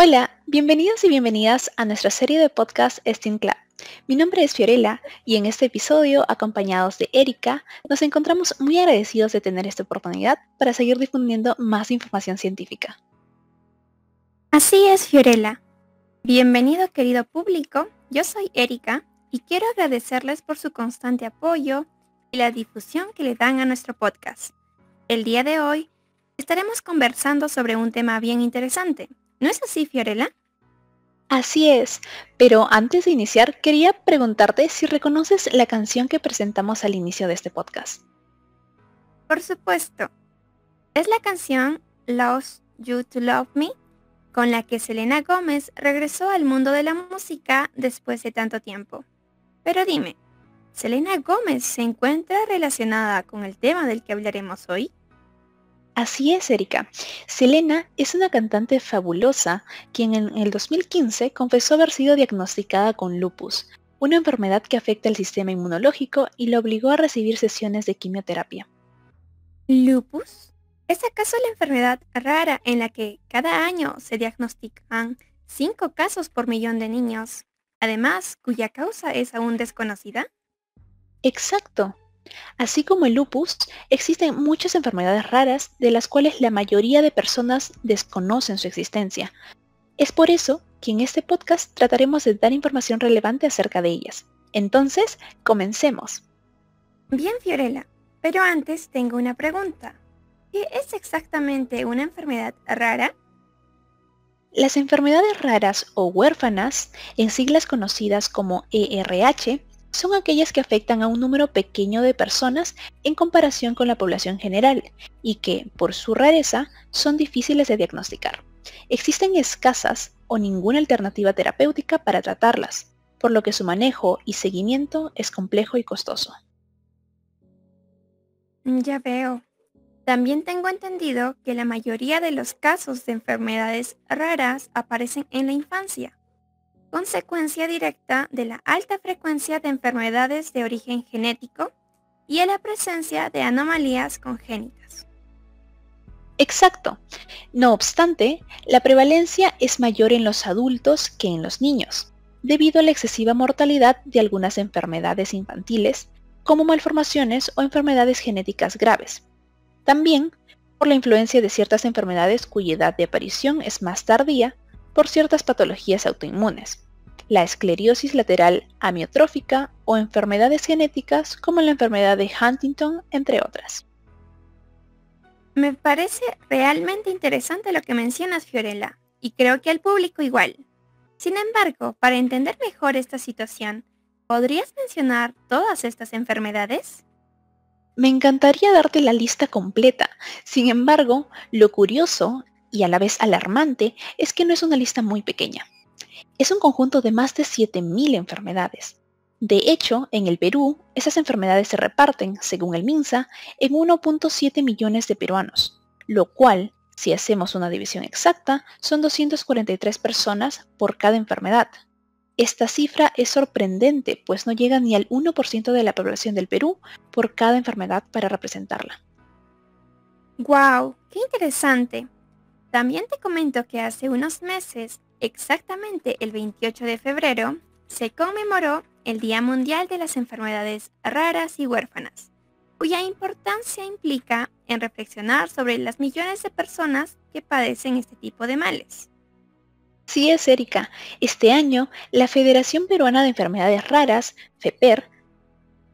Hola, bienvenidos y bienvenidas a nuestra serie de podcast STEAM Club. Mi nombre es Fiorella y en este episodio, acompañados de Erika, nos encontramos muy agradecidos de tener esta oportunidad para seguir difundiendo más información científica. Así es, Fiorella. Bienvenido querido público, yo soy Erika y quiero agradecerles por su constante apoyo y la difusión que le dan a nuestro podcast. El día de hoy estaremos conversando sobre un tema bien interesante, ¿No es así, Fiorella? Así es, pero antes de iniciar quería preguntarte si reconoces la canción que presentamos al inicio de este podcast. Por supuesto. Es la canción Lost You to Love Me, con la que Selena Gómez regresó al mundo de la música después de tanto tiempo. Pero dime, ¿Selena Gómez se encuentra relacionada con el tema del que hablaremos hoy? Así es, Erika. Selena es una cantante fabulosa quien en el 2015 confesó haber sido diagnosticada con lupus, una enfermedad que afecta el sistema inmunológico y la obligó a recibir sesiones de quimioterapia. ¿Lupus? ¿Es acaso la enfermedad rara en la que cada año se diagnostican 5 casos por millón de niños, además cuya causa es aún desconocida? Exacto. Así como el lupus, existen muchas enfermedades raras de las cuales la mayoría de personas desconocen su existencia. Es por eso que en este podcast trataremos de dar información relevante acerca de ellas. Entonces, comencemos. Bien, Fiorella, pero antes tengo una pregunta. ¿Qué es exactamente una enfermedad rara? Las enfermedades raras o huérfanas, en siglas conocidas como ERH, son aquellas que afectan a un número pequeño de personas en comparación con la población general y que, por su rareza, son difíciles de diagnosticar. Existen escasas o ninguna alternativa terapéutica para tratarlas, por lo que su manejo y seguimiento es complejo y costoso. Ya veo. También tengo entendido que la mayoría de los casos de enfermedades raras aparecen en la infancia consecuencia directa de la alta frecuencia de enfermedades de origen genético y a la presencia de anomalías congénitas. Exacto. No obstante, la prevalencia es mayor en los adultos que en los niños, debido a la excesiva mortalidad de algunas enfermedades infantiles, como malformaciones o enfermedades genéticas graves. También por la influencia de ciertas enfermedades cuya edad de aparición es más tardía por ciertas patologías autoinmunes, la esclerosis lateral amiotrófica o enfermedades genéticas como la enfermedad de Huntington, entre otras. Me parece realmente interesante lo que mencionas, Fiorella, y creo que al público igual. Sin embargo, para entender mejor esta situación, ¿podrías mencionar todas estas enfermedades? Me encantaría darte la lista completa. Sin embargo, lo curioso y a la vez alarmante es que no es una lista muy pequeña. Es un conjunto de más de 7.000 enfermedades. De hecho, en el Perú, esas enfermedades se reparten, según el MINSA, en 1.7 millones de peruanos, lo cual, si hacemos una división exacta, son 243 personas por cada enfermedad. Esta cifra es sorprendente, pues no llega ni al 1% de la población del Perú por cada enfermedad para representarla. ¡Wow! ¡Qué interesante! También te comento que hace unos meses, exactamente el 28 de febrero, se conmemoró el Día Mundial de las Enfermedades Raras y Huérfanas, cuya importancia implica en reflexionar sobre las millones de personas que padecen este tipo de males. Sí es, Erika. Este año, la Federación Peruana de Enfermedades Raras, FEPER,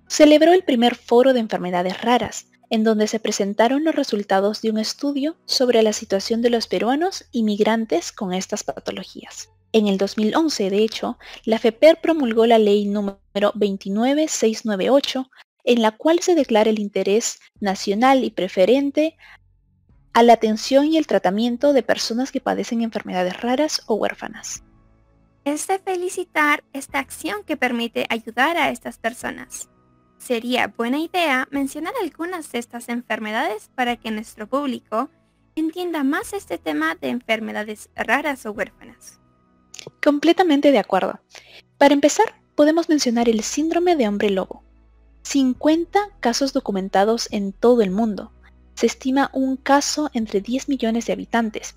celebró el primer foro de enfermedades raras, en donde se presentaron los resultados de un estudio sobre la situación de los peruanos inmigrantes con estas patologías. En el 2011, de hecho, la FEPER promulgó la ley número 29698, en la cual se declara el interés nacional y preferente a la atención y el tratamiento de personas que padecen enfermedades raras o huérfanas. Es de felicitar esta acción que permite ayudar a estas personas. Sería buena idea mencionar algunas de estas enfermedades para que nuestro público entienda más este tema de enfermedades raras o huérfanas. Completamente de acuerdo. Para empezar, podemos mencionar el síndrome de hombre lobo. 50 casos documentados en todo el mundo. Se estima un caso entre 10 millones de habitantes.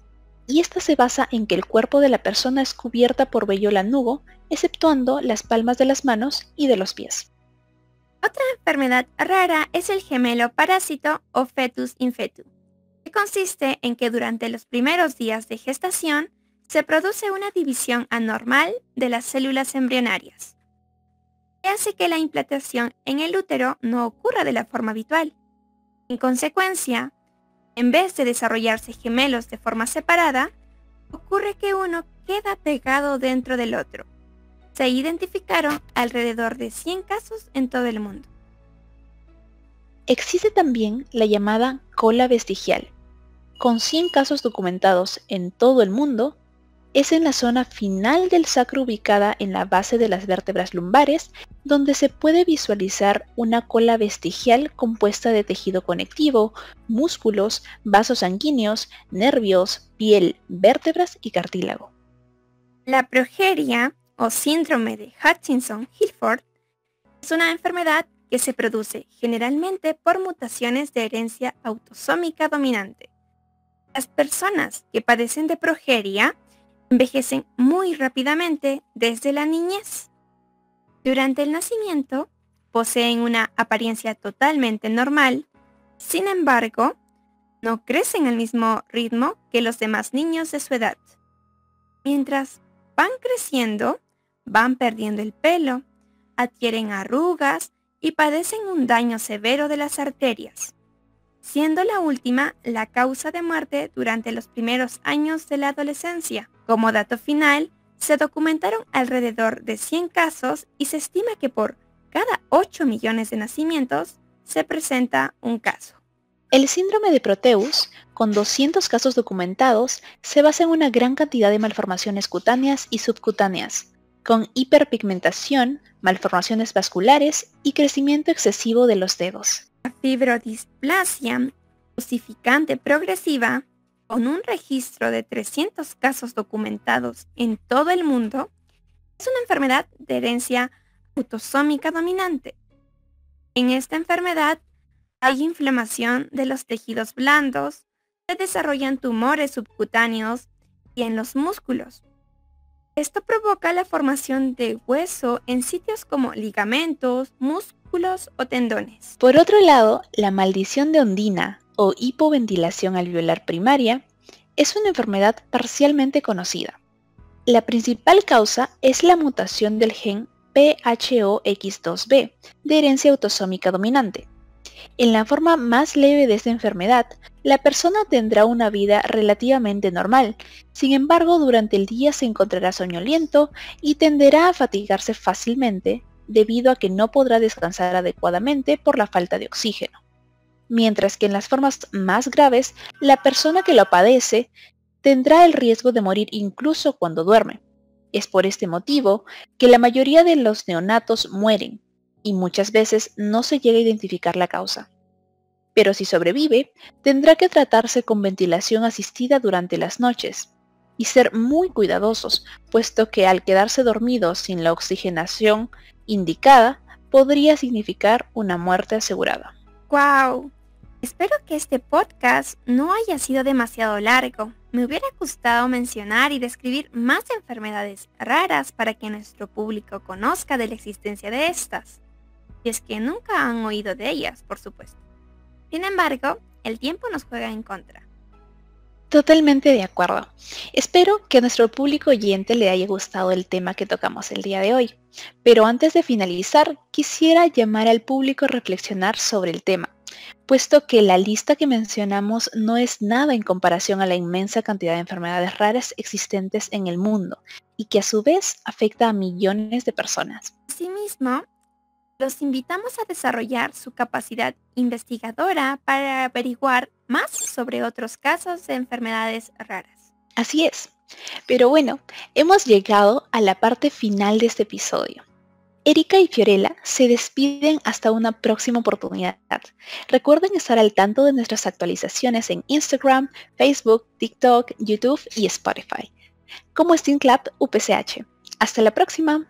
y esta se basa en que el cuerpo de la persona es cubierta por vello lanugo, exceptuando las palmas de las manos y de los pies. Otra enfermedad rara es el gemelo parásito o fetus infetu, que consiste en que durante los primeros días de gestación se produce una división anormal de las células embrionarias, que hace que la implantación en el útero no ocurra de la forma habitual. En consecuencia, en vez de desarrollarse gemelos de forma separada, ocurre que uno queda pegado dentro del otro. Se identificaron alrededor de 100 casos en todo el mundo. Existe también la llamada cola vestigial. Con 100 casos documentados en todo el mundo, es en la zona final del sacro ubicada en la base de las vértebras lumbares, donde se puede visualizar una cola vestigial compuesta de tejido conectivo, músculos, vasos sanguíneos, nervios, piel, vértebras y cartílago. La progeria o síndrome de Hutchinson-Gilford es una enfermedad que se produce generalmente por mutaciones de herencia autosómica dominante. Las personas que padecen de progeria envejecen muy rápidamente desde la niñez. Durante el nacimiento, poseen una apariencia totalmente normal, sin embargo, no crecen al mismo ritmo que los demás niños de su edad. Mientras van creciendo, van perdiendo el pelo, adquieren arrugas y padecen un daño severo de las arterias, siendo la última la causa de muerte durante los primeros años de la adolescencia. Como dato final, se documentaron alrededor de 100 casos y se estima que por cada 8 millones de nacimientos se presenta un caso. El síndrome de Proteus, con 200 casos documentados, se basa en una gran cantidad de malformaciones cutáneas y subcutáneas, con hiperpigmentación, malformaciones vasculares y crecimiento excesivo de los dedos. La fibrodisplasia osificante progresiva con un registro de 300 casos documentados en todo el mundo, es una enfermedad de herencia autosómica dominante. En esta enfermedad hay inflamación de los tejidos blandos, se desarrollan tumores subcutáneos y en los músculos. Esto provoca la formación de hueso en sitios como ligamentos, músculos o tendones. Por otro lado, la maldición de Ondina o hipoventilación alveolar primaria es una enfermedad parcialmente conocida. La principal causa es la mutación del gen PHOX2B de herencia autosómica dominante. En la forma más leve de esta enfermedad, la persona tendrá una vida relativamente normal, sin embargo durante el día se encontrará soñoliento y tenderá a fatigarse fácilmente debido a que no podrá descansar adecuadamente por la falta de oxígeno. Mientras que en las formas más graves, la persona que lo padece tendrá el riesgo de morir incluso cuando duerme. Es por este motivo que la mayoría de los neonatos mueren y muchas veces no se llega a identificar la causa. Pero si sobrevive, tendrá que tratarse con ventilación asistida durante las noches y ser muy cuidadosos, puesto que al quedarse dormido sin la oxigenación indicada, podría significar una muerte asegurada. ¡Wow! Espero que este podcast no haya sido demasiado largo. Me hubiera gustado mencionar y describir más enfermedades raras para que nuestro público conozca de la existencia de estas. Y es que nunca han oído de ellas, por supuesto. Sin embargo, el tiempo nos juega en contra. Totalmente de acuerdo. Espero que a nuestro público oyente le haya gustado el tema que tocamos el día de hoy. Pero antes de finalizar, quisiera llamar al público a reflexionar sobre el tema puesto que la lista que mencionamos no es nada en comparación a la inmensa cantidad de enfermedades raras existentes en el mundo y que a su vez afecta a millones de personas. Asimismo, los invitamos a desarrollar su capacidad investigadora para averiguar más sobre otros casos de enfermedades raras. Así es. Pero bueno, hemos llegado a la parte final de este episodio. Erika y Fiorella se despiden hasta una próxima oportunidad. Recuerden estar al tanto de nuestras actualizaciones en Instagram, Facebook, TikTok, YouTube y Spotify. Como Steam Club UPCH. Hasta la próxima.